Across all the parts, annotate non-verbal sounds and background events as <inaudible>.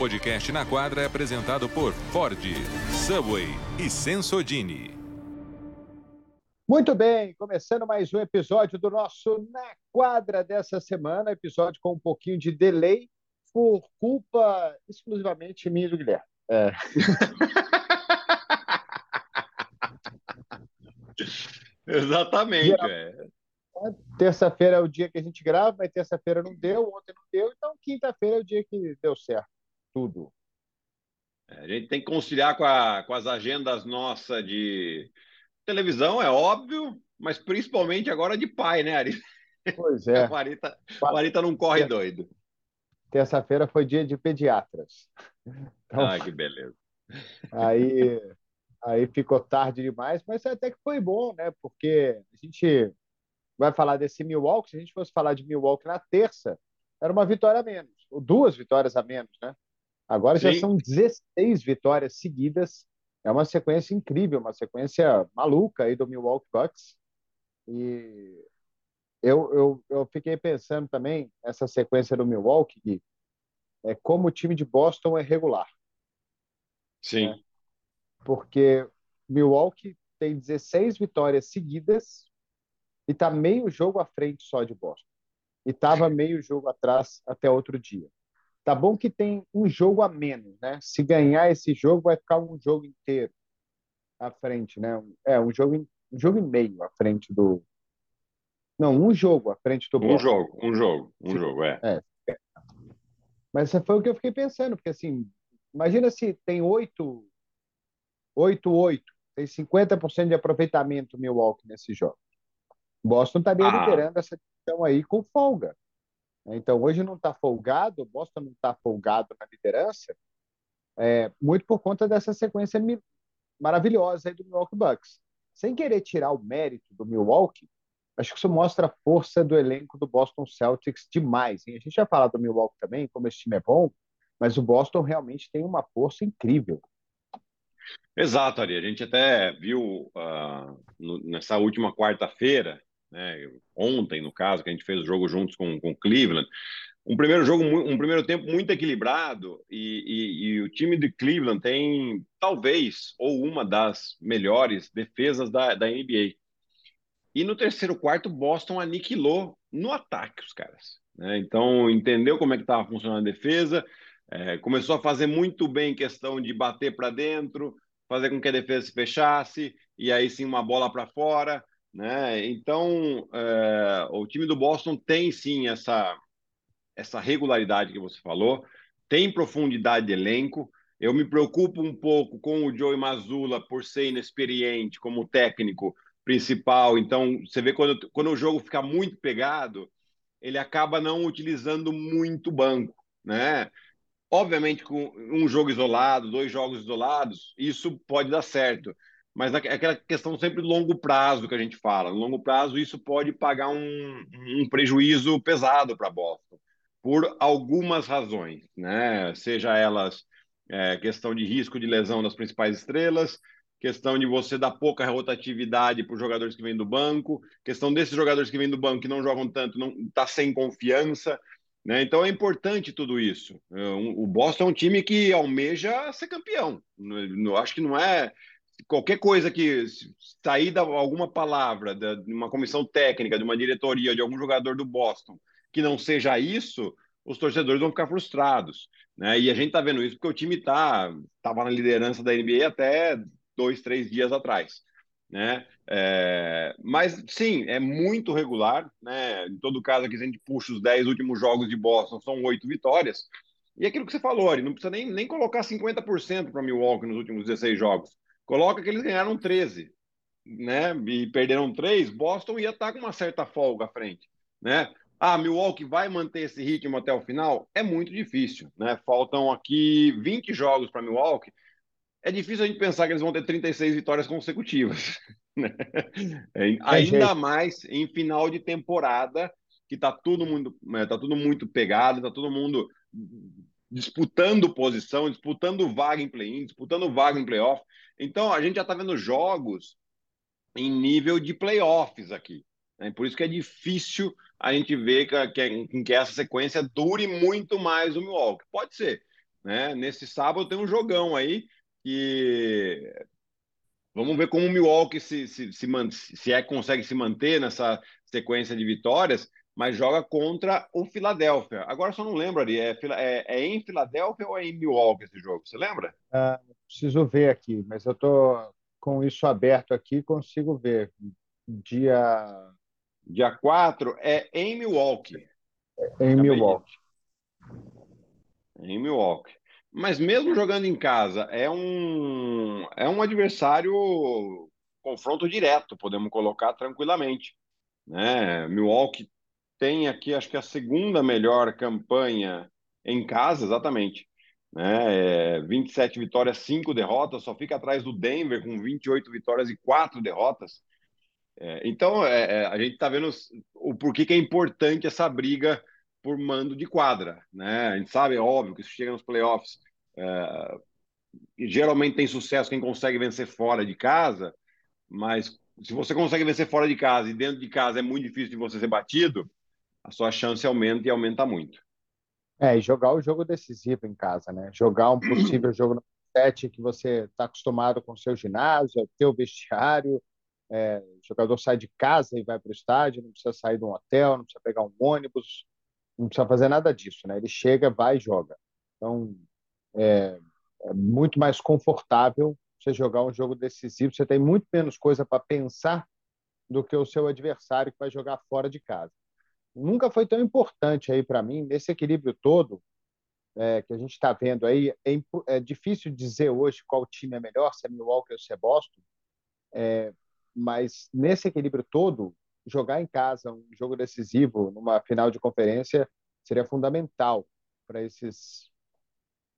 podcast Na Quadra é apresentado por Ford, Subway e Sensodini. Muito bem, começando mais um episódio do nosso Na Quadra dessa semana, episódio com um pouquinho de delay, por culpa exclusivamente minha e do Guilherme. É. <laughs> Exatamente. É. Terça-feira é o dia que a gente grava, mas terça-feira não deu, ontem não deu, então quinta-feira é o dia que deu certo. Tudo. É, a gente tem que conciliar com, a, com as agendas nossas de televisão, é óbvio, mas principalmente agora de pai, né, Ari? Pois <laughs> é. O Arita não corre doido. Terça-feira foi dia de pediatras. Então, ah, que beleza. Aí, aí ficou tarde demais, mas até que foi bom, né? Porque a gente vai falar desse Milwaukee. Se a gente fosse falar de Milwaukee na terça, era uma vitória a menos, ou duas vitórias a menos, né? Agora Sim. já são 16 vitórias seguidas. É uma sequência incrível, uma sequência maluca aí do Milwaukee Bucks. E eu, eu, eu fiquei pensando também essa sequência do Milwaukee, é como o time de Boston é regular. Sim. Né? Porque Milwaukee tem 16 vitórias seguidas e está meio jogo à frente só de Boston. E estava meio jogo atrás até outro dia. Tá bom que tem um jogo a menos, né? Se ganhar esse jogo, vai ficar um jogo inteiro à frente, né? É, um jogo, um jogo e meio à frente do. Não, um jogo à frente do Boston. Um jogo, um jogo, um Sim. jogo, é. é. Mas foi o que eu fiquei pensando, porque assim, imagina se tem 8, 8, 8, tem 50% de aproveitamento Milwaukee nesse jogo. Boston estaria ah. liderando essa divisão aí com folga. Então, hoje não está folgado, Boston não está folgado na liderança, é, muito por conta dessa sequência maravilhosa do Milwaukee Bucks. Sem querer tirar o mérito do Milwaukee, acho que isso mostra a força do elenco do Boston Celtics demais. Hein? A gente já falou do Milwaukee também, como esse time é bom, mas o Boston realmente tem uma força incrível. Exato, Ari. A gente até viu uh, no, nessa última quarta-feira né? Ontem, no caso, que a gente fez o jogo juntos com o Cleveland. Um primeiro jogo, um primeiro tempo muito equilibrado e, e, e, o time de Cleveland tem talvez ou uma das melhores defesas da, da NBA. E no terceiro quarto, Boston aniquilou no ataque os caras. Né? Então, entendeu como é que estava funcionando a defesa, é, começou a fazer muito bem questão de bater para dentro, fazer com que a defesa se fechasse, e aí sim uma bola para fora. Né? Então, é, o time do Boston tem sim essa, essa regularidade que você falou, tem profundidade de elenco. Eu me preocupo um pouco com o Joey Mazzulla por ser inexperiente como técnico principal. Então, você vê quando, quando o jogo fica muito pegado, ele acaba não utilizando muito banco, né? Obviamente, com um jogo isolado, dois jogos isolados, isso pode dar certo mas é aquela questão sempre do longo prazo que a gente fala. No longo prazo, isso pode pagar um, um prejuízo pesado para Boston, por algumas razões, né? Seja elas é, questão de risco de lesão das principais estrelas, questão de você dar pouca rotatividade para os jogadores que vêm do banco, questão desses jogadores que vêm do banco que não jogam tanto, não está sem confiança. Né? Então é importante tudo isso. É, o Boston é um time que almeja ser campeão. Acho que não é qualquer coisa que sair da alguma palavra de uma comissão técnica, de uma diretoria, de algum jogador do Boston, que não seja isso, os torcedores vão ficar frustrados. Né? E a gente está vendo isso porque o time tá estava na liderança da NBA até dois, três dias atrás. Né? É, mas sim, é muito regular. Né? Em todo caso, aqui, se a gente puxa os dez últimos jogos de Boston, são oito vitórias. E aquilo que você falou, Ari, não precisa nem, nem colocar 50% para Milwaukee nos últimos 16 jogos. Coloca que eles ganharam 13, né? E perderam 3, Boston ia estar com uma certa folga à frente, né? Ah, Milwaukee vai manter esse ritmo até o final? É muito difícil, né? Faltam aqui 20 jogos para Milwaukee. É difícil a gente pensar que eles vão ter 36 vitórias consecutivas. <laughs> Né? É, ainda mais em final de temporada, que tá tudo muito, né, tá tudo muito pegado, tá todo mundo disputando posição, disputando vaga em play-in, disputando vaga em playoff. Então, a gente já está vendo jogos em nível de playoffs aqui. Né? Por isso que é difícil a gente ver que, que, que essa sequência dure muito mais o Milwaukee. Pode ser. né? Nesse sábado tem um jogão aí que vamos ver como o Milwaukee se, se, se, se é consegue se manter nessa sequência de vitórias, mas joga contra o Philadelphia. Agora só não lembro ali, é, é, é em Filadélfia ou é em Milwaukee esse jogo? Você lembra? Ah, preciso ver aqui, mas eu estou com isso aberto aqui, consigo ver. Dia. Dia 4 é em Milwaukee. É em Milwaukee. Em Milwaukee. Mas mesmo jogando em casa, é um, é um adversário confronto direto, podemos colocar tranquilamente. Né? Milwaukee tem aqui, acho que a segunda melhor campanha em casa, exatamente. Né? É 27 vitórias, 5 derrotas, só fica atrás do Denver com 28 vitórias e 4 derrotas. É, então, é, é a gente está vendo o porquê que é importante essa briga por mando de quadra. Né? A gente sabe, é óbvio, que isso chega nos playoffs. É, geralmente tem sucesso quem consegue vencer fora de casa, mas se você consegue vencer fora de casa e dentro de casa é muito difícil de você ser batido, a sua chance aumenta e aumenta muito. É, e jogar o jogo decisivo em casa, né? Jogar um possível jogo no set que você está acostumado com o seu ginásio, teu vestiário, é, o jogador sai de casa e vai para o estádio, não precisa sair de um hotel, não precisa pegar um ônibus, não precisa fazer nada disso, né? Ele chega, vai e joga. Então, é, é muito mais confortável você jogar um jogo decisivo, você tem muito menos coisa para pensar do que o seu adversário que vai jogar fora de casa nunca foi tão importante aí para mim, nesse equilíbrio todo é, que a gente está vendo aí. É, é, difícil dizer hoje qual time é melhor, se é Milwaukee ou se é Boston, é, mas nesse equilíbrio todo, jogar em casa um jogo decisivo numa final de conferência seria fundamental para esses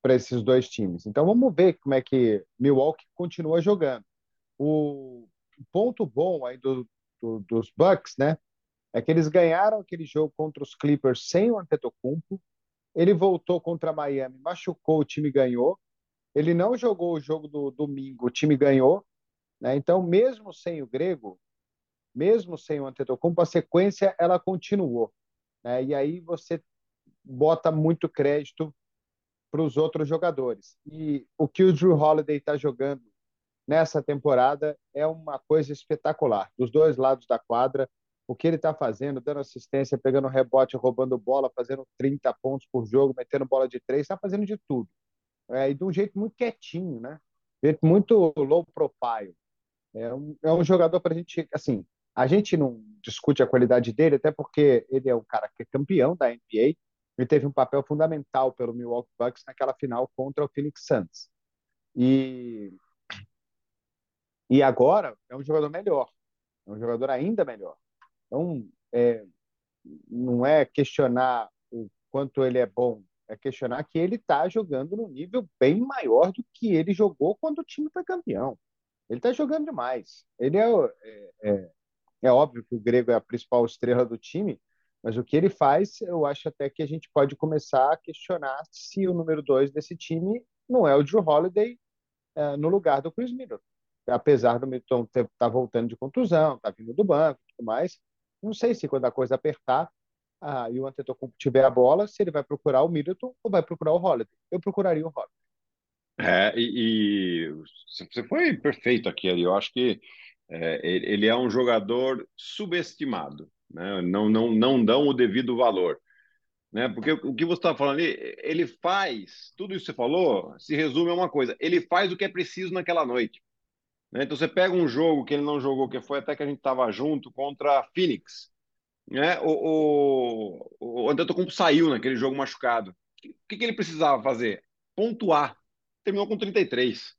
para esses dois times. Então vamos ver como é que Milwaukee continua jogando. O ponto bom aí do, do, dos Bucks, né, é que eles ganharam aquele jogo contra os Clippers sem o Antetokounmpo. Ele voltou contra Miami, machucou, o time ganhou. Ele não jogou o jogo do domingo, o time ganhou. Né? Então, mesmo sem o Grego, mesmo sem o Antetokounmpo, a sequência ela continuou. Né? E aí você bota muito crédito para os outros jogadores. E o que o Drew Holiday está jogando nessa temporada é uma coisa espetacular. Dos dois lados da quadra, o que ele está fazendo, dando assistência, pegando rebote, roubando bola, fazendo 30 pontos por jogo, metendo bola de três, está fazendo de tudo. É, e de um jeito muito quietinho, né? De um jeito muito low profile. É um, é um jogador para a gente, assim, a gente não discute a qualidade dele, até porque ele é um cara que é campeão da NBA, ele teve um papel fundamental pelo Milwaukee Bucks naquela final contra o Phoenix Suns. E, e agora é um jogador melhor, é um jogador ainda melhor. Então, é, não é questionar o quanto ele é bom, é questionar que ele está jogando num nível bem maior do que ele jogou quando o time foi campeão. Ele está jogando demais. Ele é, é, é, é óbvio que o Grego é a principal estrela do time, mas o que ele faz, eu acho até que a gente pode começar a questionar se o número dois desse time não é o Drew Holiday é, no lugar do Chris Middleton. Apesar do Middleton estar tá voltando de contusão, tá vindo do banco e tudo mais, não sei se quando a coisa apertar ah, e o Antetokounmpo tiver a bola, se ele vai procurar o Middleton ou vai procurar o Holiday. Eu procuraria o Holiday. É, e, e você foi perfeito aqui, ali. Eu acho que é, ele é um jogador subestimado, né? Não, não, não dão o devido valor, né? Porque o que você está falando ali, ele faz tudo isso que você falou, se resume a uma coisa: ele faz o que é preciso naquela noite. Né? Então você pega um jogo que ele não jogou, que foi até que a gente estava junto contra a Phoenix. Né? O, o, o Antetokounmpo saiu naquele jogo machucado. O que, que ele precisava fazer? Pontuar. Terminou com 33.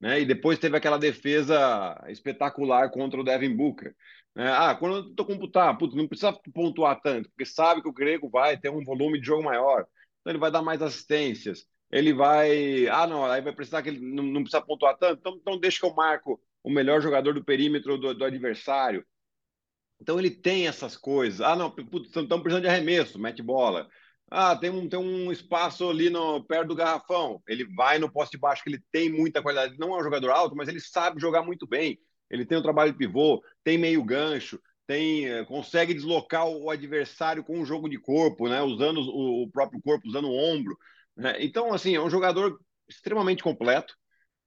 Né? E depois teve aquela defesa espetacular contra o Devin Booker. Né? Ah, quando Antetokounmpo tá, putz, não precisa pontuar tanto, porque sabe que o grego vai ter um volume de jogo maior. Então ele vai dar mais assistências ele vai. Ah, não, aí vai precisar que ele não, não precisa pontuar tanto, então, então deixa que eu marco o melhor jogador do perímetro do, do adversário. Então ele tem essas coisas. Ah, não, estamos precisando de arremesso, mete bola. Ah, tem um, tem um espaço ali no, perto do garrafão. Ele vai no poste baixo, que ele tem muita qualidade. Não é um jogador alto, mas ele sabe jogar muito bem. Ele tem um trabalho de pivô, tem meio gancho, tem eh, consegue deslocar o adversário com um jogo de corpo, né? Usando o, o próprio corpo, usando o ombro. Né? Então, assim, é um jogador extremamente completo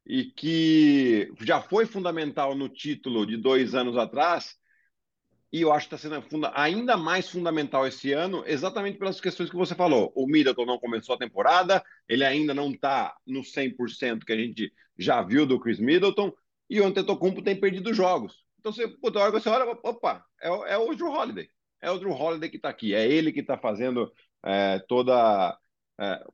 e que já foi fundamental no título de dois anos atrás. E eu acho que está sendo ainda mais fundamental esse ano, exatamente pelas questões que você falou. O Middleton não começou a temporada, ele ainda não está no 100% que a gente já viu do Chris Middleton, e o Antetokounmpo tem perdido jogos. Então você, puta, hora você olha, opa, é, é o Drew Holiday. É o Drew Holiday que está aqui. É ele que está fazendo é, toda é,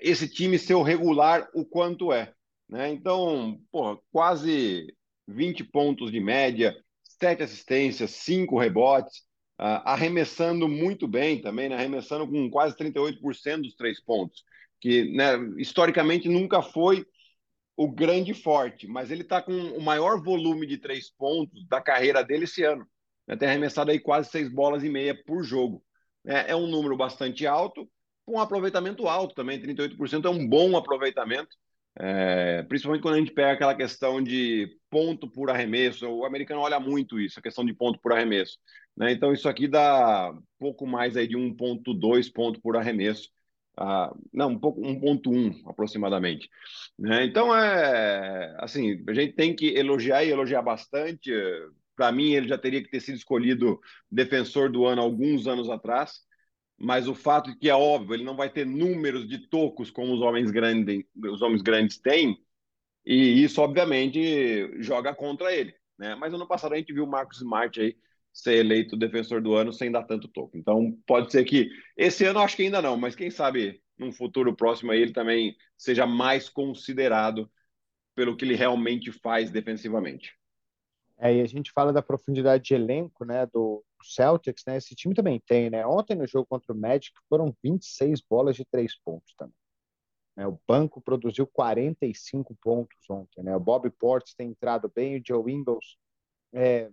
esse time ser o regular o quanto é. Né? Então, pô, quase 20 pontos de média, sete assistências, cinco rebotes, uh, arremessando muito bem também, né? arremessando com quase 38% dos três pontos, que né, historicamente nunca foi o grande forte, mas ele está com o maior volume de três pontos da carreira dele esse ano. Né? Tem arremessado aí quase seis bolas e meia por jogo. É, é um número bastante alto, com um aproveitamento alto também, 38% é um bom aproveitamento, é, principalmente quando a gente pega aquela questão de ponto por arremesso, o americano olha muito isso, a questão de ponto por arremesso. Né? Então, isso aqui dá pouco mais aí de 1,2 ponto por arremesso. Ah, não, um pouco 1,1 aproximadamente. Né? Então, é assim, a gente tem que elogiar e elogiar bastante. Para mim, ele já teria que ter sido escolhido defensor do ano alguns anos atrás mas o fato de que é óbvio, ele não vai ter números de tocos como os homens grandes, os homens grandes têm, e isso obviamente joga contra ele, né? Mas ano passado a gente viu o Marcos Smart aí ser eleito defensor do ano sem dar tanto toco. Então pode ser que esse ano acho que ainda não, mas quem sabe num futuro próximo aí ele também seja mais considerado pelo que ele realmente faz defensivamente. É, e a gente fala da profundidade de elenco, né, do Celtics, né? Esse time também tem, né? Ontem no jogo contra o Magic foram 26 bolas de três pontos também. Né? O banco produziu 45 pontos ontem, né? O Bob Portes tem entrado bem, o Joe Ingles. É...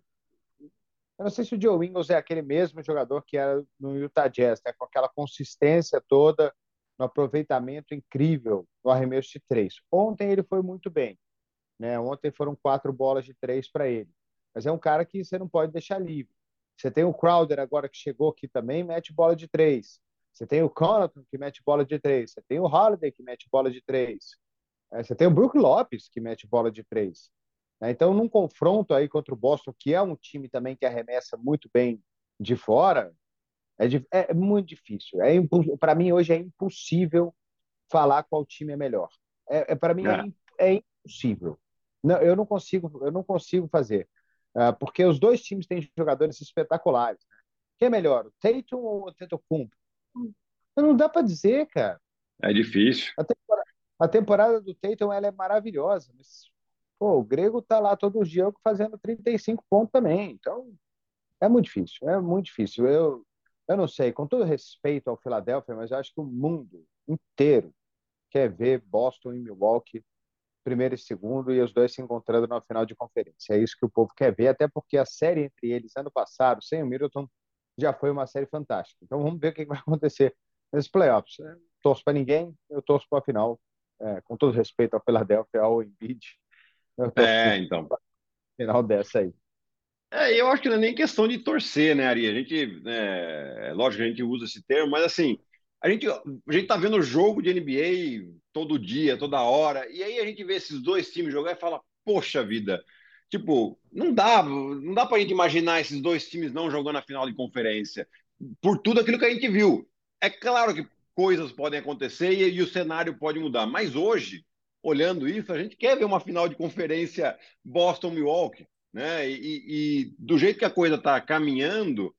Eu não sei se o Joe Ingles é aquele mesmo jogador que era no Utah Jazz, né? Com aquela consistência toda, no aproveitamento incrível no arremesso de três. Ontem ele foi muito bem. Né? Ontem foram quatro bolas de três para ele. Mas é um cara que você não pode deixar livre. Você tem o Crowder agora que chegou aqui também, mete bola de três. Você tem o Connaughton que mete bola de três. Você tem o Holiday que mete bola de três. É, você tem o Brook Lopes que mete bola de três. É, então, num confronto aí contra o Boston, que é um time também que arremessa muito bem de fora, é, é muito difícil. É para mim hoje é impossível falar qual time é melhor. É, é para mim é. é impossível. Não, eu não consigo, eu não consigo fazer, uh, porque os dois times têm jogadores espetaculares. Né? Quem é melhor, o Tatum ou o Antetokounmpo? Não dá para dizer, cara. É difícil. A temporada, a temporada, do Tatum ela é maravilhosa, mas pô, o Grego tá lá todo dia fazendo 35 pontos também. Então, é muito difícil, é muito difícil. Eu, eu não sei, com todo respeito ao Philadelphia, mas eu acho que o mundo inteiro quer ver Boston e Milwaukee primeiro e segundo, e os dois se encontrando na final de conferência. É isso que o povo quer ver, até porque a série entre eles, ano passado, sem o Middleton, já foi uma série fantástica. Então vamos ver o que vai <laughs> acontecer nesses playoffs. Eu torço para ninguém, eu torço para a final, é, com todo respeito ao Philadelphia, ao Embiid. É, então. Final dessa aí. É, eu acho que não é nem questão de torcer, né, Ari? A gente, é, lógico que a gente usa esse termo, mas assim, a gente, a gente tá vendo jogo de NBA todo dia, toda hora, e aí a gente vê esses dois times jogar e fala, poxa vida, tipo, não dá, não dá pra gente imaginar esses dois times não jogando a final de conferência, por tudo aquilo que a gente viu. É claro que coisas podem acontecer e, e o cenário pode mudar, mas hoje, olhando isso, a gente quer ver uma final de conferência Boston-Milwaukee, né? E, e, do jeito que a coisa está caminhando,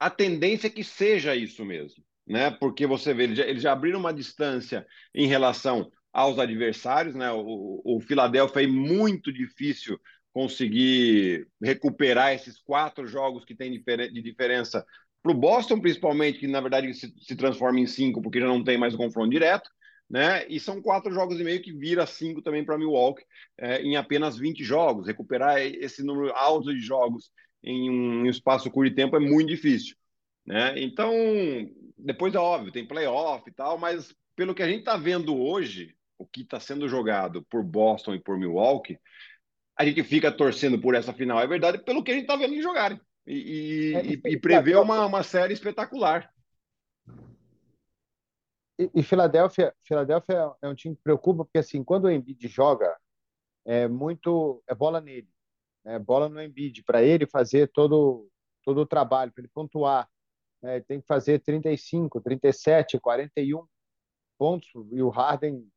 a tendência é que seja isso mesmo né? Porque você vê, eles já, já abriram uma distância em relação aos adversários, né? O, o Philadelphia é muito difícil conseguir recuperar esses quatro jogos que tem de diferença para o Boston, principalmente, que na verdade se, se, transforma em cinco, porque já não tem mais confronto direto, né? E são quatro jogos e meio que vira cinco também para Milwaukee é, em apenas 20 jogos. Recuperar esse número alto de jogos em um espaço curto de tempo é muito difícil. Né? Então, depois é óbvio, tem playoff e tal, mas pelo que a gente está vendo hoje, o que está sendo jogado por Boston e por Milwaukee, a gente fica torcendo por essa final. É verdade, pelo que a gente está vendo eles jogarem. E, e, é, e prevê uma, uma série espetacular. e, e Filadélfia, Filadélfia é um time que preocupa, porque assim, quando o Embiid joga, é muito é bola nele, né? bola no Embiid, para ele fazer todo, todo o trabalho, para ele pontuar. Né? Ele tem que fazer 35, 37, 41 pontos, e o Harden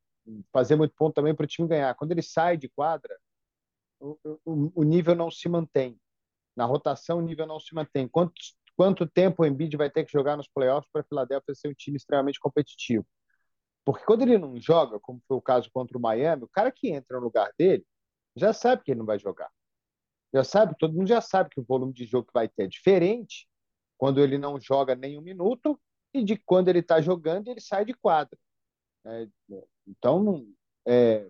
fazer muito ponto também para o time ganhar. Quando ele sai de quadra, o, o, o, nível não se mantém. Na rotação, o nível não se mantém. Quanto, quanto tempo o Embiid vai ter que jogar nos playoffs para a Philadelphia ser um time extremamente competitivo? Porque quando ele não joga, como foi o caso contra o Miami, o cara que entra no lugar dele já sabe que ele não vai jogar. Já sabe, todo mundo já sabe que o volume de jogo que vai ter é diferente quando ele não joga nem um minuto e de quando ele está jogando ele sai de quadra. É, então, não, é,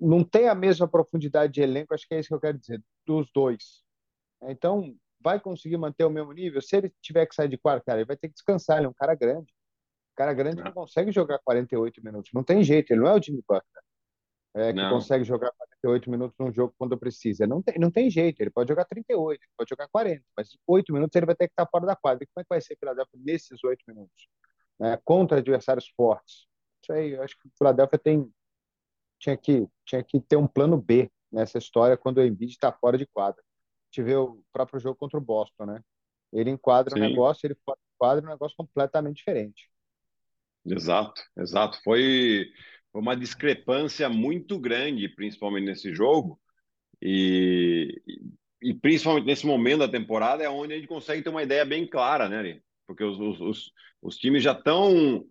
não tem a mesma profundidade de elenco, acho que é isso que eu quero dizer, dos dois. Então, vai conseguir manter o mesmo nível? Se ele tiver que sair de quadra, cara, ele vai ter que descansar, ele é um cara grande. O cara grande não consegue jogar 48 minutos, não tem jeito, ele não é o Jimmy Butler, é, que não. consegue jogar 48 minutos num jogo quando precisa. Não tem, não tem jeito, ele pode jogar 38, ele pode jogar 40, mas 8 minutos ele vai ter que estar fora da quadra. E como é que vai ser Philadelphia nesses 8 minutos? né, contra adversários fortes. Isso aí, eu acho que o Philadelphia tem, tinha, que, tinha que ter um plano B nessa história quando o Embiid está fora de quadra. A gente vê o próprio jogo contra o Boston, né? Ele enquadra Sim. o negócio, ele fora de quadra, um negócio completamente diferente. Exato, exato. Foi uma discrepância muito grande, principalmente nesse jogo, e, e principalmente nesse momento da temporada é onde a gente consegue ter uma ideia bem clara, né, porque os, os, os, os times já estão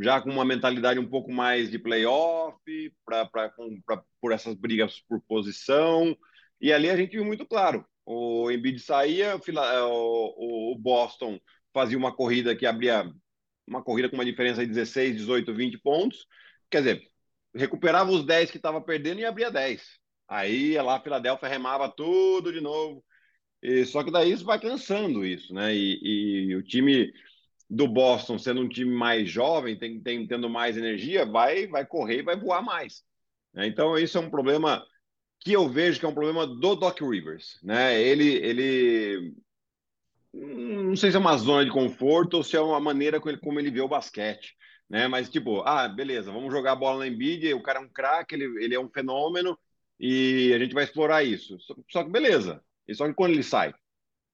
já com uma mentalidade um pouco mais de playoff, pra, pra, pra, por essas brigas por posição, e ali a gente viu muito claro, o Embiid saía, o, o Boston fazia uma corrida que abria uma corrida com uma diferença de 16, 18, 20 pontos, quer dizer, recuperava os 10 que estava perdendo e abria 10. Aí lá a Filadélfia remava tudo de novo, e, só que daí isso vai cansando isso, né? E, e, o time do Boston, sendo um time mais jovem, tem, tem, tendo mais energia, vai, vai correr e vai voar mais. Né? Então, isso é um problema que eu vejo que é um problema do Doc Rivers, né? Ele, ele não sei se é uma zona de conforto ou se é uma maneira como ele, como ele vê o basquete, né? Mas tipo, ah, beleza, vamos jogar a bola na Embiid, o cara é um craque, ele, ele é um fenômeno e a gente vai explorar isso. Só, só que beleza, e só que quando ele sai,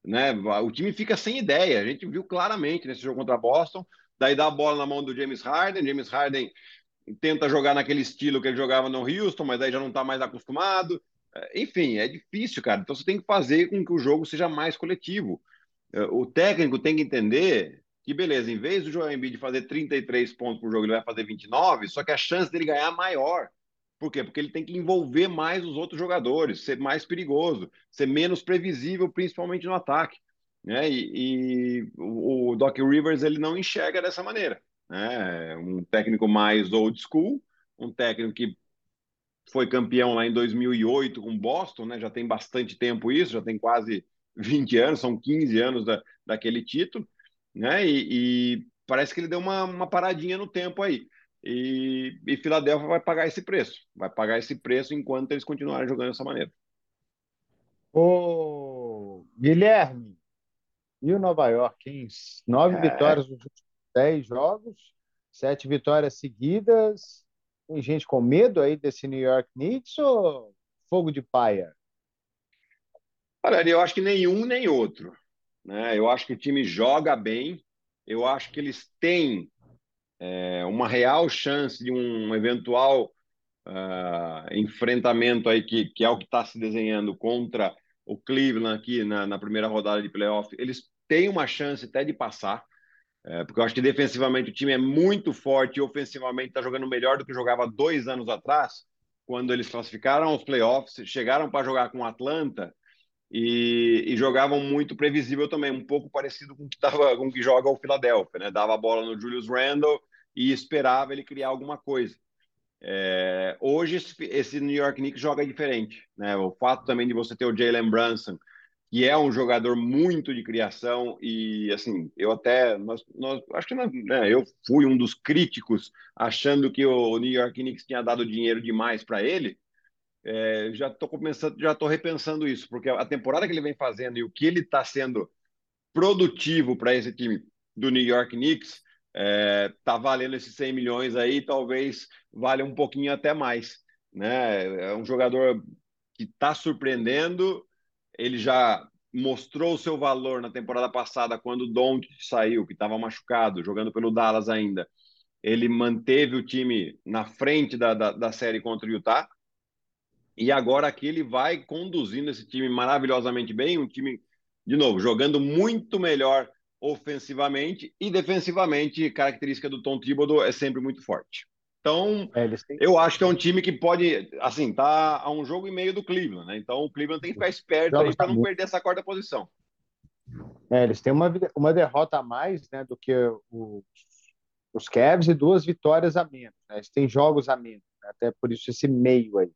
né, o time fica sem ideia. A gente viu claramente nesse jogo contra Boston. Daí dá a bola na mão do James Harden. James Harden tenta jogar naquele estilo que ele jogava no Houston, mas daí já não está mais acostumado. É, enfim, é difícil, cara. Então você tem que fazer com que o jogo seja mais coletivo. É, o técnico tem que entender que, beleza, em vez do Joel Embiid fazer 33 pontos por jogo, ele vai fazer 29, só que a chance dele ganhar é maior. Por quê? Porque ele tem que envolver mais os outros jogadores, ser mais perigoso, ser menos previsível, principalmente no ataque. Né? E, e o, Doc Rivers ele não enxerga dessa maneira. Né? Um técnico mais old school, um técnico que foi campeão lá em 2008 com Boston, né? já tem bastante tempo isso, já tem quase 20 anos, são 15 anos da, daquele título, né? E, e parece que ele deu uma, uma paradinha no tempo aí. E, e Filadélfia vai pagar esse preço. Vai pagar esse preço enquanto eles continuarem jogando dessa maneira. Ô, Guilherme, e o Nova York, hein? Nove é... vitórias nos últimos dez jogos, sete vitórias seguidas. Tem gente com medo aí desse New York Knicks ou fogo de paia? Olha, eu acho que nenhum nem outro. Né? Eu acho que o time joga bem. Eu acho que eles têm é, uma real chance de um eventual uh, enfrentamento aí que, que é o que está se desenhando contra o Cleveland aqui na, na, primeira rodada de playoff, eles têm uma chance até de passar, é, porque eu acho que defensivamente o time é muito forte e ofensivamente está jogando melhor do que jogava dois anos atrás, quando eles classificaram aos playoffs, chegaram para jogar com o Atlanta e, e, jogavam muito previsível também, um pouco parecido com o que, tava, com que joga o Philadelphia, né? Dava a bola no Julius Randle e esperava ele criar alguma coisa. É, hoje esse, esse, New York Knicks joga diferente, né? O fato também de você ter o Jalen Brunson, que é um jogador muito de criação e assim, eu até nós, nós acho que nós, né, eu fui um dos críticos achando que o New York Knicks tinha dado dinheiro demais para ele é, já estou começando, já estou repensando isso, porque a temporada que ele vem fazendo e o que ele está sendo produtivo para esse time do New York Knicks é, tá valendo esses 100 milhões aí, talvez valha um pouquinho até mais, né? É um jogador que está surpreendendo, ele já mostrou o seu valor na temporada passada quando o Doncic saiu, que estava machucado, jogando pelo Dallas ainda. Ele manteve o time na frente da, da, da série contra o Utah. E agora aqui ele vai conduzindo esse time maravilhosamente bem, um time, de novo, jogando muito melhor ofensivamente e defensivamente, característica do Tom Thibodeau é sempre muito forte. Então, é, têm... eu acho que é um time que pode, assim, tá a um jogo e meio do Cleveland, né? Então, o Cleveland tem que ficar esperto aí para não perder essa quarta posição. É, eles têm uma, uma derrota a mais, né, do que o, os Cavs e duas vitórias a menos. Né? Eles têm jogos a menos, né? até por isso esse meio aí.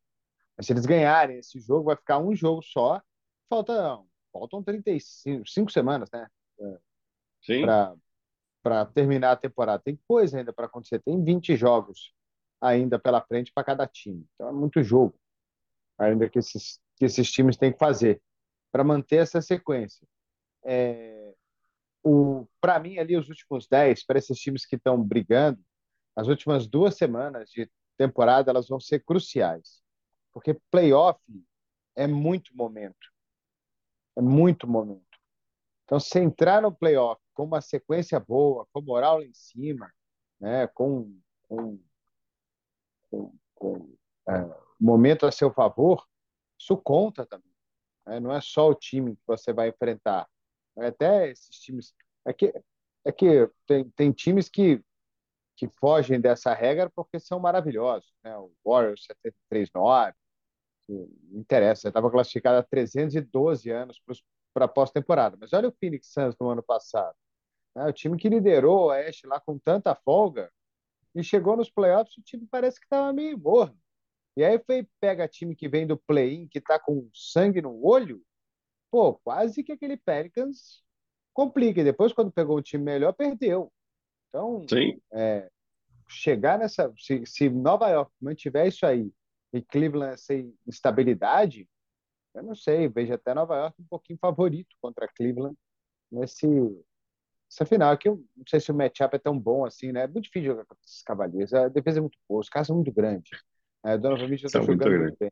Mas se eles ganharem esse jogo, vai ficar um jogo só. Falta, faltam 35 cinco semanas, né? Sim. Para terminar a temporada. Tem coisa ainda para acontecer. Tem 20 jogos ainda pela frente para cada time. Então é muito jogo ainda que esses, que esses times têm que fazer para manter essa sequência. É, para mim, ali, os últimos 10, para esses times que estão brigando, as últimas duas semanas de temporada elas vão ser cruciais. Porque playoff é muito momento. É muito momento. Então, se entrar no playoff com uma sequência boa, com moral lá em cima, né, com, com com, com é, momento a seu favor, isso conta também. Né? Não é só o time que você vai enfrentar. Até esses times. É que, é que tem, tem times que, que fogem dessa regra porque são maravilhosos. Né? O Warriors 73-9, não interessa, estava classificado há 312 anos para a pós-temporada. Mas olha o Phoenix Suns no ano passado. Né? O time que liderou o Oeste lá com tanta folga e chegou nos playoffs, o time parece que estava meio morno. E aí foi, pega time que vem do play-in, que está com sangue no olho, pô, quase que aquele Pelicans complica. E depois, quando pegou um time melhor, perdeu. Então, é, chegar nessa. Se, se, Nova York mantiver isso aí e Cleveland essa instabilidade, eu não sei, vejo até Nova York um pouquinho favorito contra Cleveland nesse, essa final aqui, eu não sei se o matchup é tão bom assim, né? É muito difícil jogar contra esses cavaleiros. A defesa é muito boa, os caras são muito grandes. É, Donovan Mitchell está jogando muito, muito bem.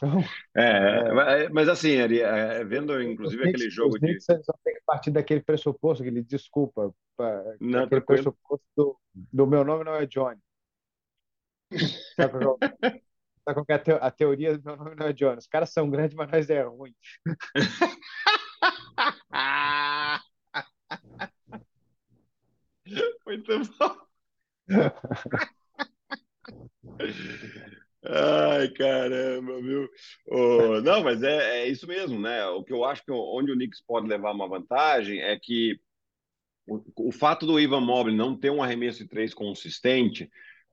Então, é, <laughs> é, mas assim, Ari, é, vendo inclusive aquele jogo os de. Knicks vão ter que partir daquele pressuposto, aquele desculpa, não, aquele pressuposto do, do, meu nome não é Johnny. Sabe qual, <laughs> sabe qual é a, teoria do meu nome não é Johnny? Os caras são grandes, mas nós é ruim. <laughs> Muito bom. Ai, caramba, viu? Oh, <laughs> não, mas é, é, isso mesmo, né? O que eu acho que onde o Knicks pode levar uma vantagem é que o, o fato do Ivan Mobley não ter um arremesso de três consistente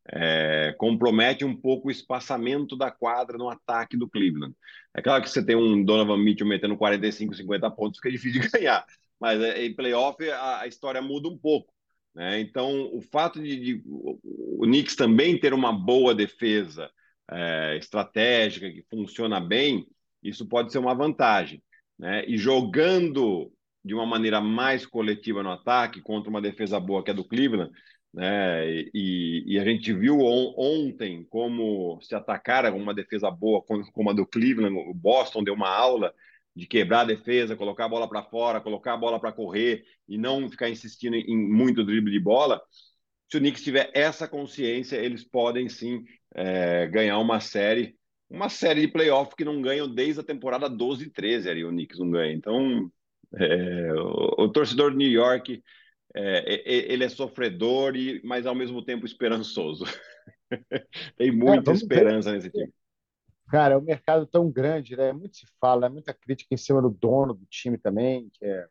é, compromete um pouco o espaçamento da quadra no ataque do Cleveland. É claro que você tem um Donovan Mitchell metendo 45, 50 pontos, que é difícil de <laughs> ganhar, mas é, em playoff a, a história muda um pouco. Né? Então, o fato de, de, o Knicks também ter uma boa defesa é, estratégica que funciona bem, isso pode ser uma vantagem. Né? E jogando de uma maneira mais coletiva no ataque contra uma defesa boa que é do Cleveland, né? E, e, a gente viu on, ontem como se atacar uma defesa boa como a do Cleveland, o Boston deu uma aula de quebrar a defesa, colocar a bola para fora, colocar a bola para correr e não ficar insistindo em muito drible de bola. Se o Knicks tiver essa consciência, eles podem sim é, ganhar uma série, uma série de playoff que não ganham desde a temporada 12 e 13, ali o Knicks não ganha. Então, é, o, o, torcedor de New York, é, ele é sofredor, e, mas ao mesmo tempo esperançoso. <laughs> Tem muita esperança nesse time. Cara, é um mercado tão grande, né? Muito se fala, é muita crítica em cima do dono do time também, que é,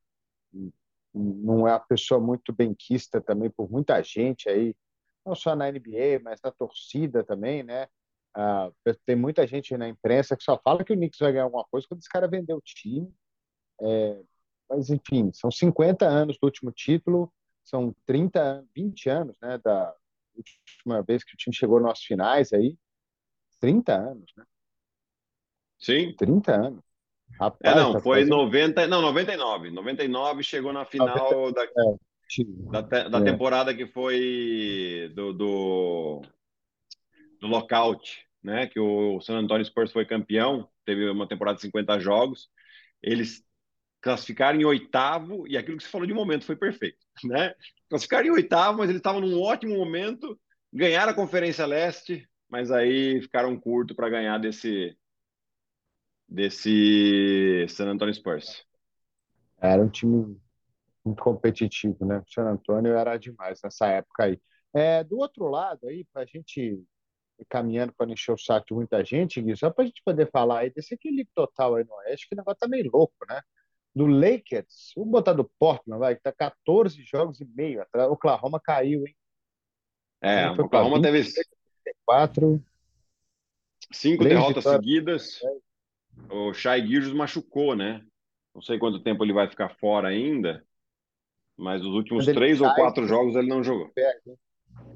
não é uma pessoa muito benquista também por muita gente aí, não só na NBA, mas na torcida também, né? Ah, tem muita gente na imprensa que só fala que o Knicks vai ganhar alguma coisa quando esse cara vender o time. É, mas, enfim, são 50 anos do último título, são 30, 20 anos, né, da última vez que o time chegou nas finais aí. 30 anos, né? Sim. 30 anos. Rapaz, é, não, tá foi fazendo... 90, não, 99. 99 chegou na final 90, da. É. da, te, da é. temporada que foi do, do, do lockout, né? Que o San Antonio Spurs foi campeão, teve uma temporada de 50 jogos. Eles classificaram em oitavo, e aquilo que você falou de momento foi perfeito, <laughs> né? Classificaram em oitavo, mas eles estavam num ótimo momento, ganharam a Conferência Leste, mas aí ficaram curto para ganhar desse desse San Antonio Spurs. Era um time muito competitivo, né? O San Antonio era demais nessa época aí. É, do outro lado aí, para a gente ir caminhando para encher o saco de muita gente, Gui, só para a gente poder falar aí desse equilíbrio total aí no Oeste, que o negócio tá meio louco, né? Do Lakers, vamos botar do Portland, vai, que tá 14 jogos e meio atrás. O Oklahoma caiu, hein? É, o Oklahoma 20, teve 4, cinco derrotas vitórias. seguidas. O Shai Gilgis machucou, né? Não sei quanto tempo ele vai ficar fora ainda, mas os últimos três ou quatro jogos ele não jogou. Perde.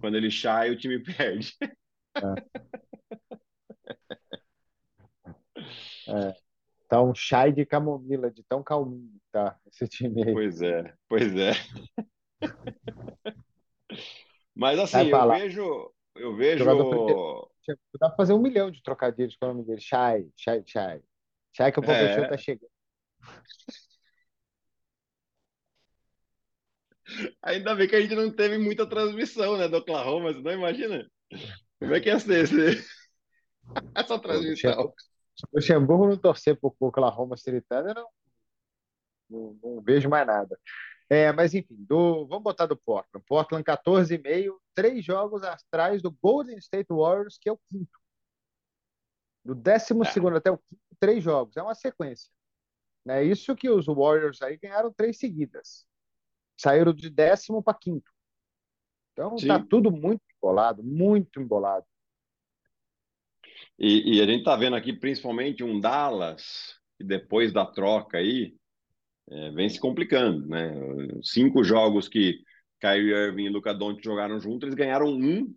Quando ele sai, o time <laughs> perde. É. é. Tá um chai de camomila, de tão calminho, tá? Esse time aí. Pois é, pois é. <laughs> Mas assim, eu vejo. Eu vejo. Dá pra fazer um milhão de trocadilhos com o nome dele. Chai, chai, chai. Chai que o professor é. tá chegando. Ainda bem que a gente não teve muita transmissão, né, do Oklahoma, você não imagina? Como é que ia ser esse... <laughs> essa transmissão? O Luxemburgo não torcer pro Oklahoma Thunder, não, não, não, vejo mais nada. É, mas enfim, do, vamos botar do Portland. Portland 14,5, três jogos atrás do Golden State Warriors, que é o quinto. Do décimo é. segundo até o quinto, três jogos. É uma sequência. É isso que os Warriors aí ganharam três seguidas. Saíram de décimo para quinto. Então está tudo muito embolado, muito embolado. E, e a gente está vendo aqui principalmente um Dallas que depois da troca aí é, vem se complicando, né? Cinco jogos que Kyrie Irving e Luca Doncic jogaram juntos, eles ganharam um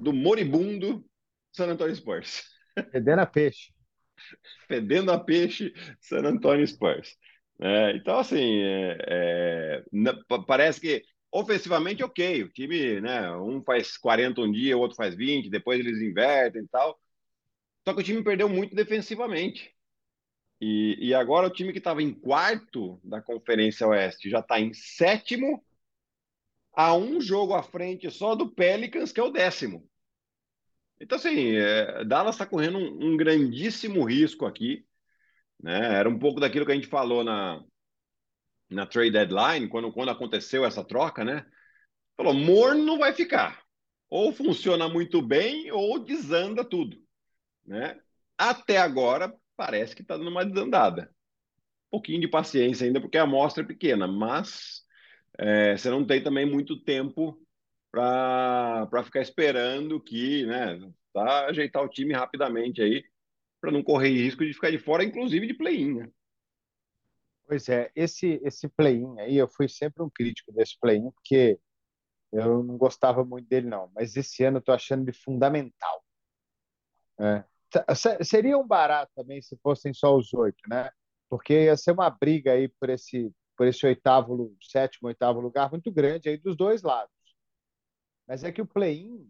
do moribundo San Antonio Spurs. Fedendo a peixe. <laughs> Fedendo a peixe San Antonio Spurs. É, então, assim, é, é, parece que ofensivamente, ok, o time, né, um faz 40 um dia, o outro faz 20, depois eles invertem e tal. Só que o time perdeu muito defensivamente. E, e agora o time que estava em quarto da Conferência Oeste já está em sétimo, a um jogo à frente só do Pelicans, que é o décimo. Então, assim, é, Dallas está correndo um, um, grandíssimo risco aqui. Né? Era um pouco daquilo que a gente falou na, na trade deadline, quando, quando aconteceu essa troca, né? Falou, morno não vai ficar. Ou funciona muito bem, ou desanda tudo. Né? Até agora, parece que está dando uma desandada. Um pouquinho de paciência ainda, porque a amostra é pequena, mas é, você não tem também muito tempo para ficar esperando que, né, tá, ajeitar o time rapidamente aí, para não correr risco de ficar de fora, inclusive de play-in, né? Pois é, esse, esse play-in aí, eu fui sempre um crítico desse play-in, porque eu não gostava muito dele, não. Mas esse ano eu tô achando ele fundamental. É. Seria um barato também se fossem só os oito, né? Porque ia ser uma briga aí por esse, por esse oitavo, sétimo, oitavo lugar muito grande aí dos dois lados. Mas é que o play-in,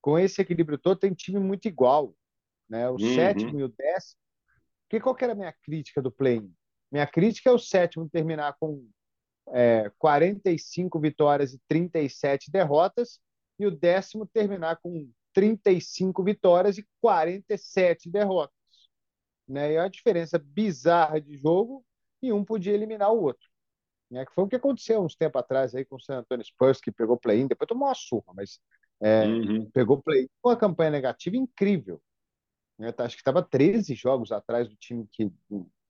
com esse equilíbrio todo, tem time muito igual. Né? O uhum. sétimo e o décimo. Porque qual que era a minha crítica do play-in? Minha crítica é o sétimo terminar com é, 45 vitórias e 37 derrotas, e o décimo terminar com 35 vitórias e 47 derrotas. Né? E é uma diferença bizarra de jogo e um podia eliminar o outro. Né? Que foi o que aconteceu uns tempo atrás aí com o San Antonio Spurs, que pegou play-in, depois tomou uma surra, mas é, uhum. pegou play-in com uma campanha negativa incrível. Né? Acho que estava 13 jogos atrás do time que.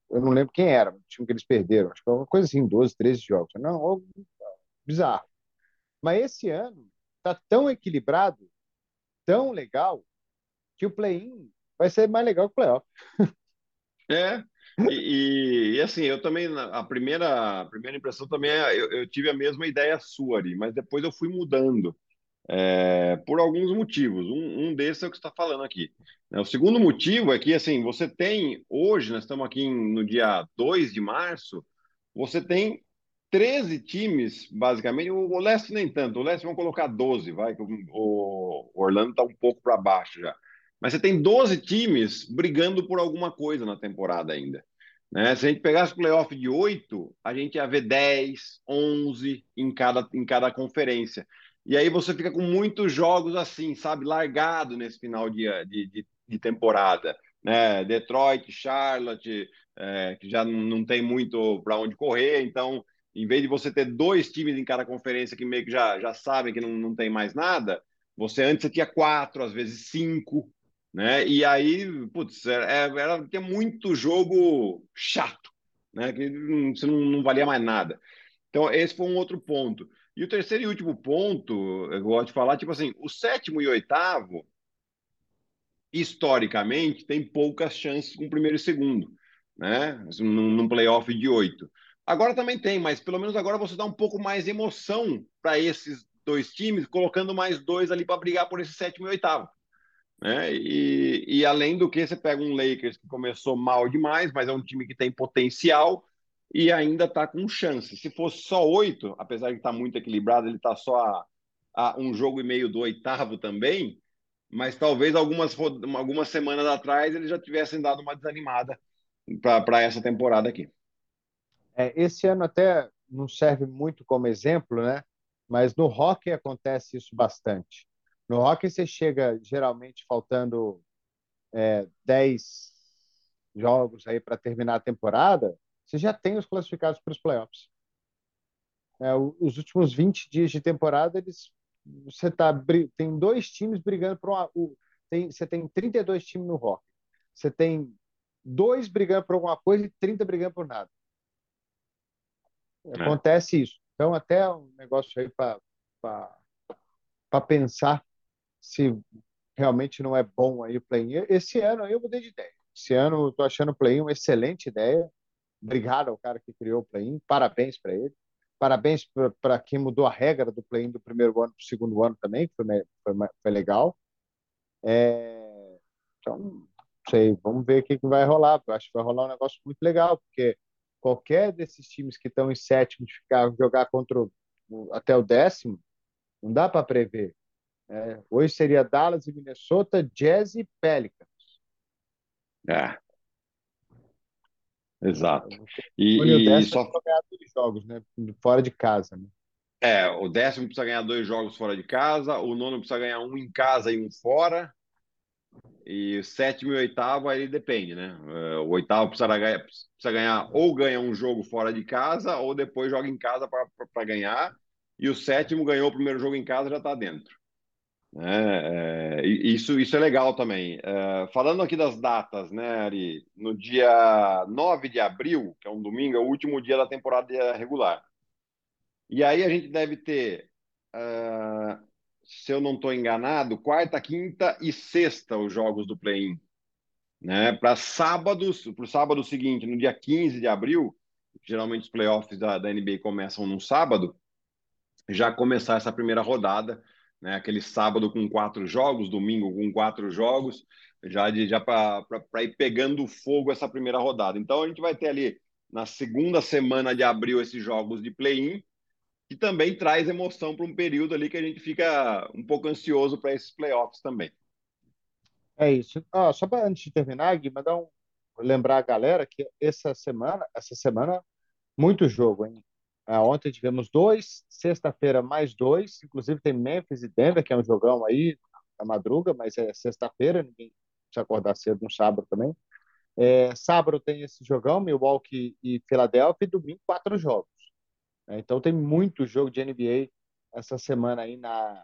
Eu não lembro quem era, o time que eles perderam. Acho que foi uma coisa assim, 12, 13 jogos. Não, bizarro. Mas esse ano está tão equilibrado, tão legal, que o play-in vai ser mais legal que o playoff. É, e, e, assim, eu também, a primeira, a primeira impressão também, é, eu, eu, tive a mesma ideia sua ali, mas depois eu fui mudando é, por alguns motivos. Um, um desses é o que está falando aqui. Né? O segundo motivo é que, assim, você tem, hoje, nós estamos aqui no dia 2 de março, você tem 13 times, basicamente. O, o Leste nem tanto. O Leste vão colocar 12, vai, que o, o Orlando está um pouco para baixo já. Mas você tem 12 times brigando por alguma coisa na temporada ainda. Né? Se a gente pegasse o playoff de 8, a gente ia ver 10, 11 em cada, em cada conferência. E aí você fica com muitos jogos assim, sabe, largado nesse final de, de, de, de temporada. Né? Detroit, Charlotte, é, que já não tem muito para onde correr, então em vez de você ter dois times em cada conferência que meio que já, já sabem que não, não tem mais nada, você antes você tinha quatro, às vezes cinco, né? E aí, putz, era, era, tinha muito jogo chato, né? Que não, você não, não valia mais nada. Então, esse foi um outro ponto. E o terceiro e último ponto, eu gosto de falar, tipo assim, o sétimo e oitavo, historicamente, tem poucas chances com o primeiro e segundo, né? Num, num playoff de oito. Agora também tem, mas pelo menos agora você dá um pouco mais emoção para esses dois times, colocando mais dois ali para brigar por esse sétimo e oitavo. Né? E, e, além do que, você pega um Lakers que começou mal demais, mas é um time que tem potencial e ainda está com chance. Se fosse só oito, apesar de estar tá muito equilibrado, ele está só a, a, um jogo e meio do oitavo também, mas talvez algumas, algumas semanas atrás eles já tivessem dado uma desanimada para essa temporada aqui. É, esse ano até não serve muito como exemplo, né? Mas no hockey acontece isso bastante. No hockey você chega geralmente faltando é, 10 jogos aí para terminar a temporada, você já tem os classificados para os playoffs. É, os últimos 20 dias de temporada, eles, você tá, tem dois times brigando por uma. Tem, você tem 32 times no hockey. Você tem dois brigando por alguma coisa e 30 brigando por nada. É. Acontece isso. Então, até um negócio aí para pensar se realmente não é bom aí o play-in. Esse ano aí eu mudei de ideia. Esse ano eu estou achando o play-in uma excelente ideia. Obrigado ao cara que criou o play-in. Parabéns para ele. Parabéns para quem mudou a regra do play-in do primeiro ano para o segundo ano também, que foi, foi, foi legal. É... Então, sei, vamos ver o que, que vai rolar. Eu acho que vai rolar um negócio muito legal, porque qualquer desses times que estão em sétimo de ficar jogar contra o, até o décimo, não dá para prever. É, hoje seria Dallas e Minnesota, Jazz e Pelicans. É. Exato. E, e, e só ganhar dois jogos, né? Fora de casa, né? É, o décimo precisa ganhar dois jogos fora de casa, o nono precisa ganhar um em casa e um fora, e o sétimo e o oitavo aí depende, né? É, o oitavo precisa ganhar, precisa ganhar ou ganha um jogo fora de casa, ou depois joga em casa para ganhar. E o sétimo ganhou o primeiro jogo em casa já está dentro. É, é, isso, isso é legal também. É, falando aqui das datas, né, Ari? No dia 9 de abril, que é um domingo, é o último dia da temporada regular. E aí a gente deve ter uh, se eu não estou enganado, quarta, quinta e sexta os jogos do play-in. Né? Para sábados, para o sábado seguinte, no dia 15 de abril, geralmente os playoffs da, da NBA começam no sábado, já começar essa primeira rodada, né? aquele sábado com quatro jogos, domingo com quatro jogos, já, de, já para ir pegando fogo essa primeira rodada. Então a gente vai ter ali na segunda semana de abril esses jogos de play-in, que também traz emoção para um período ali que a gente fica um pouco ansioso para esses playoffs também. É isso. Ah, só para antes de terminar, Gui, mandar um, lembrar a galera que essa semana, essa semana, muito jogo, hein? Ah, ontem tivemos dois, sexta-feira mais dois, inclusive tem Memphis e Denver, que é um jogão aí na madruga, mas é sexta-feira, ninguém precisa acordar cedo no sábado também. É, sábado tem esse jogão, Milwaukee e Filadélfia, e domingo quatro jogos. É, então tem muito jogo de NBA essa semana aí na,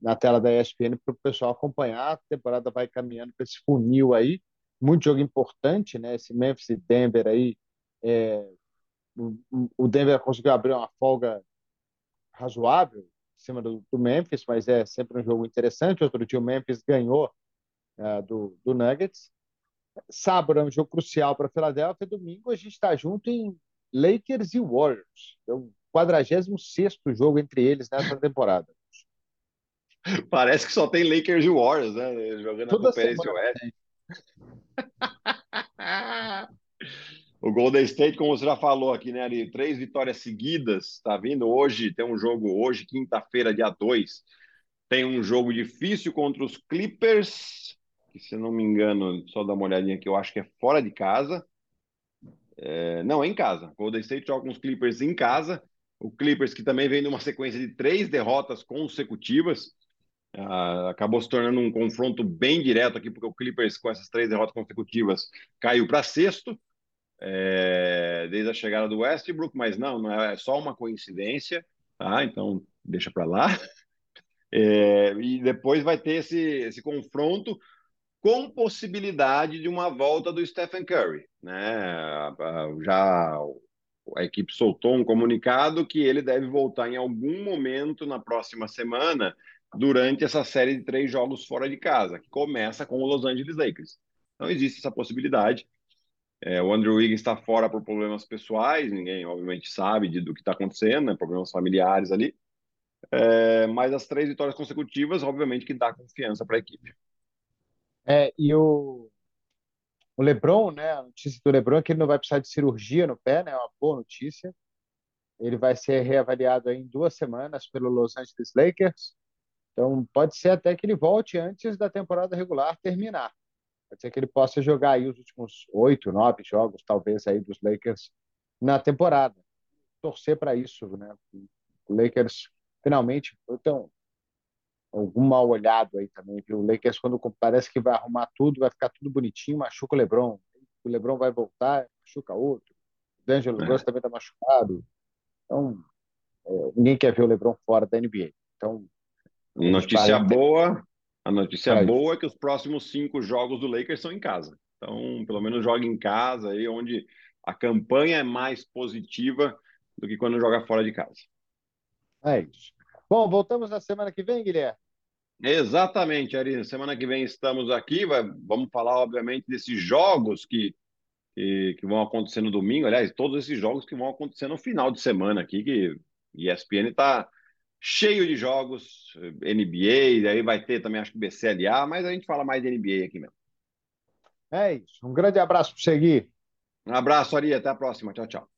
na tela da ESPN para o pessoal acompanhar. A temporada vai caminhando para esse funil aí. Muito jogo importante, né? Esse Memphis e Denver aí. É, o Denver conseguiu abrir uma folga razoável em cima do, do, Memphis, mas é sempre um jogo interessante. Outro dia o Memphis ganhou é, do, do Nuggets. Sábado é um jogo crucial para a Filadélfia. Domingo a gente está junto em Lakers e Warriors. É o 46 jogo entre eles nessa temporada. <laughs> Parece que só tem Lakers e Warriors, né? Jogando Toda a Conferência Oeste. <laughs> o Golden State, como você já falou aqui, né, Ari, três vitórias seguidas, está vindo hoje, tem um jogo hoje, quinta-feira, dia 2, tem um jogo difícil contra os Clippers, que se não me engano, só dá uma olhadinha aqui, eu acho que é fora de casa. É, não, é em casa. Golden State joga com os Clippers em casa. O Clippers, que também vem numa sequência de três derrotas consecutivas, uh, acabou se tornando um confronto bem direto aqui, porque o Clippers, com essas três derrotas consecutivas, caiu para sexto, é, desde a chegada do Westbrook, mas não, não é, é só uma coincidência, tá? Então, deixa para lá. É, e depois vai ter esse, esse confronto com possibilidade de uma volta do Stephen Curry. Né? Já a equipe soltou um comunicado que ele deve voltar em algum momento na próxima semana, durante essa série de três jogos fora de casa, que começa com o Los Angeles Lakers. Então existe essa possibilidade. É, o Andrew Wiggins está fora por problemas pessoais, ninguém obviamente sabe de, do que está acontecendo, né? problemas familiares ali. É, mas as três vitórias consecutivas, obviamente, que dá confiança para a equipe. É, e o, o LeBron, né? A notícia do LeBron é que ele não vai precisar de cirurgia no pé, né? É uma boa notícia. Ele vai ser reavaliado em duas semanas pelo Los Angeles Lakers. Então, pode ser até que ele volte antes da temporada regular terminar. Pode ser que ele possa jogar aí os últimos oito, nove jogos, talvez, aí dos Lakers na temporada. Torcer para isso, né? O Lakers finalmente. Então, algum mal olhado aí também, viu? O Lakers, quando parece que vai arrumar tudo, vai ficar tudo bonitinho, machuca o Lebron. O Lebron vai voltar, machuca outro. O D'Angelo é. também está machucado. Então, é, ninguém quer ver o Lebron fora da NBA. Então, notícia boa. A notícia boa é que os próximos cinco jogos do Lakers são em casa. Então, pelo menos joga em casa aí, onde a campanha é mais positiva do que quando joga fora de casa. É isso. Bom, voltamos na semana que vem, Guilherme. Exatamente, Ari. Semana que vem estamos aqui. Vai, vamos falar, obviamente, desses jogos que, que, que, vão acontecer no domingo. Aliás, todos esses jogos que vão acontecer no final de semana aqui, que ESPN está cheio de jogos, NBA, aí vai ter também, acho que BCLA, mas a gente fala mais de NBA aqui mesmo. É isso. Um grande abraço para você, Gui. Um abraço, Ari. Até a próxima. Tchau, tchau.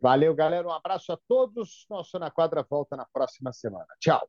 Valeu, galera. Um abraço a todos. Nosso Na Quadra volta na próxima semana. Tchau.